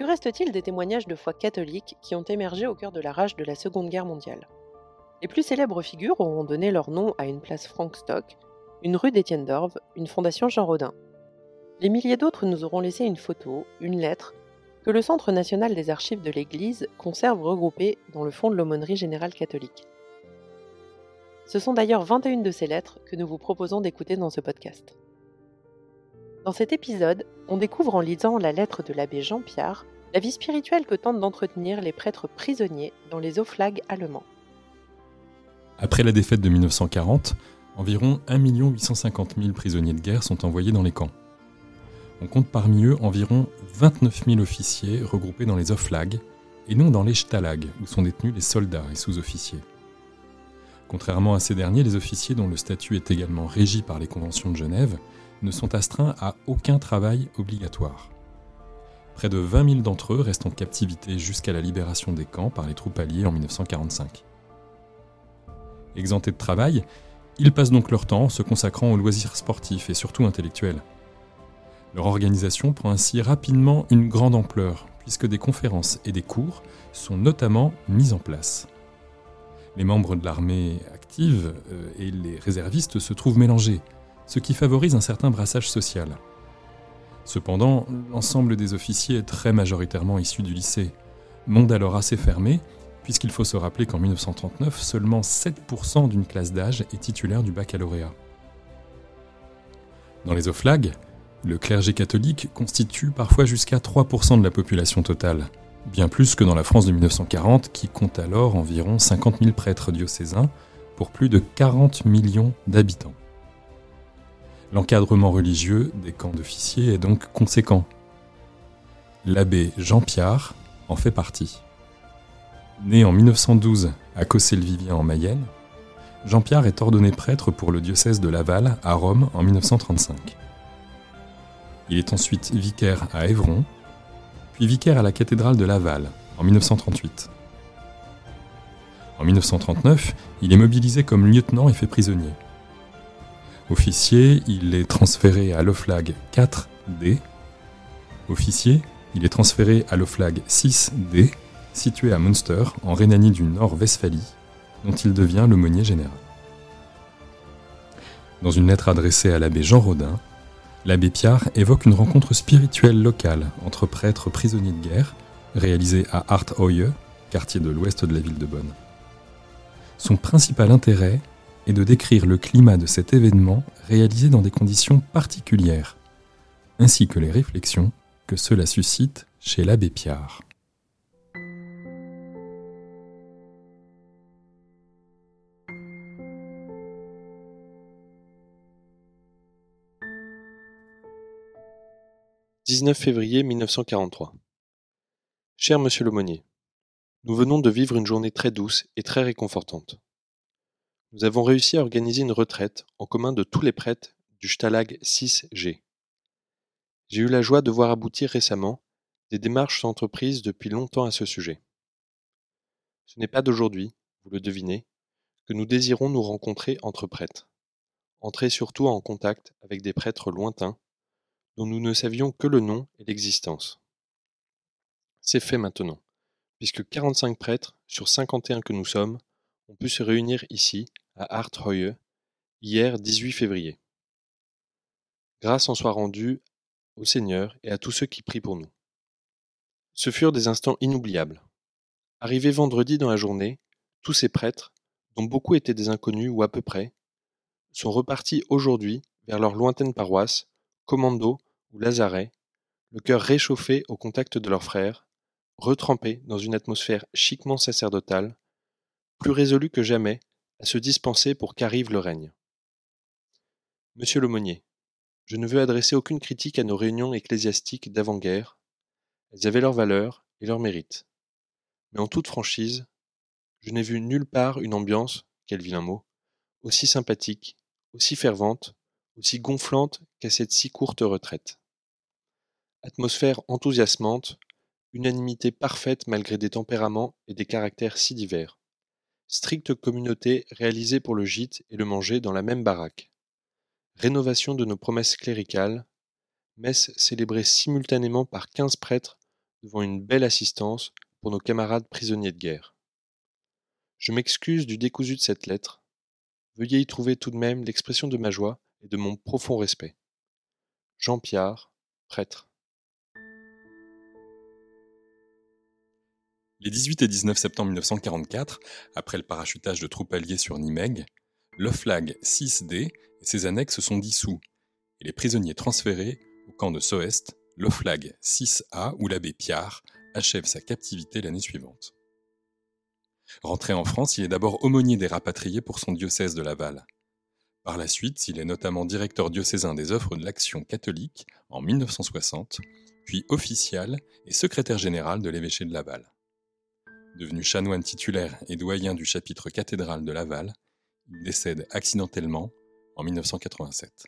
Que reste-t-il des témoignages de foi catholique qui ont émergé au cœur de la rage de la Seconde Guerre mondiale? Les plus célèbres figures auront donné leur nom à une place Frank Stock, une rue d'Étienne d'Orve, une fondation Jean Rodin. Les milliers d'autres nous auront laissé une photo, une lettre, que le Centre national des archives de l'Église conserve regroupées dans le fond de l'aumônerie générale catholique. Ce sont d'ailleurs 21 de ces lettres que nous vous proposons d'écouter dans ce podcast. Dans cet épisode, on découvre en lisant la lettre de l'abbé Jean-Pierre la vie spirituelle que tentent d'entretenir les prêtres prisonniers dans les oflags allemands. Après la défaite de 1940, environ 1 850 000 prisonniers de guerre sont envoyés dans les camps. On compte parmi eux environ 29 000 officiers regroupés dans les oflags et non dans les Stalag, où sont détenus les soldats et sous-officiers. Contrairement à ces derniers, les officiers dont le statut est également régi par les conventions de Genève ne sont astreints à aucun travail obligatoire. Près de 20 000 d'entre eux restent en captivité jusqu'à la libération des camps par les troupes alliées en 1945. Exemptés de travail, ils passent donc leur temps en se consacrant aux loisirs sportifs et surtout intellectuels. Leur organisation prend ainsi rapidement une grande ampleur, puisque des conférences et des cours sont notamment mis en place. Les membres de l'armée active euh, et les réservistes se trouvent mélangés, ce qui favorise un certain brassage social. Cependant, l'ensemble des officiers est très majoritairement issu du lycée, monde alors assez fermé, puisqu'il faut se rappeler qu'en 1939, seulement 7% d'une classe d'âge est titulaire du baccalauréat. Dans les OFLAG, le clergé catholique constitue parfois jusqu'à 3% de la population totale, bien plus que dans la France de 1940 qui compte alors environ 50 000 prêtres diocésains pour plus de 40 millions d'habitants. L'encadrement religieux des camps d'officiers est donc conséquent. L'abbé Jean Pierre en fait partie. Né en 1912 à Cossé-le-Vivien en Mayenne, Jean Pierre est ordonné prêtre pour le diocèse de Laval à Rome en 1935. Il est ensuite vicaire à Évron, puis vicaire à la cathédrale de Laval en 1938. En 1939, il est mobilisé comme lieutenant et fait prisonnier. Officier, il est transféré à l'OFLAG 4D. Officier, il est transféré à l'OFLAG 6D, situé à Münster, en Rhénanie du Nord-Westphalie, dont il devient l'aumônier général. Dans une lettre adressée à l'abbé Jean Rodin, l'abbé Pierre évoque une rencontre spirituelle locale entre prêtres prisonniers de guerre, réalisée à Arthoye, quartier de l'ouest de la ville de Bonn. Son principal intérêt et de décrire le climat de cet événement réalisé dans des conditions particulières, ainsi que les réflexions que cela suscite chez l'abbé Piard. « 19 février 1943. Cher Monsieur l'aumônier, nous venons de vivre une journée très douce et très réconfortante. Nous avons réussi à organiser une retraite en commun de tous les prêtres du Stalag 6G. J'ai eu la joie de voir aboutir récemment des démarches entreprises depuis longtemps à ce sujet. Ce n'est pas d'aujourd'hui, vous le devinez, que nous désirons nous rencontrer entre prêtres, entrer surtout en contact avec des prêtres lointains dont nous ne savions que le nom et l'existence. C'est fait maintenant, puisque 45 prêtres sur 51 que nous sommes ont pu se réunir ici, à Arthoye, hier 18 février. Grâce en soit rendue au Seigneur et à tous ceux qui prient pour nous. Ce furent des instants inoubliables. Arrivés vendredi dans la journée, tous ces prêtres, dont beaucoup étaient des inconnus ou à peu près, sont repartis aujourd'hui vers leur lointaine paroisse, commando ou lazaret, le cœur réchauffé au contact de leurs frères, retrempés dans une atmosphère chiquement sacerdotale, plus résolus que jamais à se dispenser pour qu'arrive le règne. Monsieur l'aumônier, je ne veux adresser aucune critique à nos réunions ecclésiastiques d'avant-guerre, elles avaient leur valeur et leur mérite. Mais en toute franchise, je n'ai vu nulle part une ambiance, quel vilain mot, aussi sympathique, aussi fervente, aussi gonflante qu'à cette si courte retraite. Atmosphère enthousiasmante, unanimité parfaite malgré des tempéraments et des caractères si divers. Stricte communauté réalisée pour le gîte et le manger dans la même baraque. Rénovation de nos promesses cléricales. Messe célébrée simultanément par quinze prêtres devant une belle assistance pour nos camarades prisonniers de guerre. Je m'excuse du décousu de cette lettre. Veuillez y trouver tout de même l'expression de ma joie et de mon profond respect. Jean Piard, prêtre. Les 18 et 19 septembre 1944, après le parachutage de troupes alliées sur Nimeg, le flag 6D et ses annexes sont dissous, et les prisonniers transférés au camp de Soest, le flag 6A où l'abbé Piard achève sa captivité l'année suivante. Rentré en France, il est d'abord aumônier des rapatriés pour son diocèse de Laval. Par la suite, il est notamment directeur diocésain des œuvres de l'Action catholique en 1960, puis official et secrétaire général de l'évêché de Laval. Devenu chanoine titulaire et doyen du chapitre cathédral de Laval, il décède accidentellement en 1987.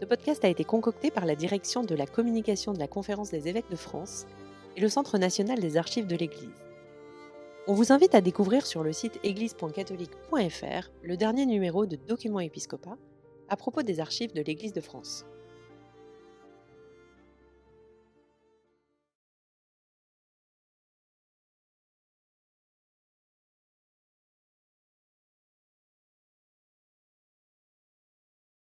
Ce podcast a été concocté par la direction de la communication de la Conférence des évêques de France et le Centre national des archives de l'Église. On vous invite à découvrir sur le site église.catholique.fr le dernier numéro de Documents Épiscopat à propos des archives de l'Église de France.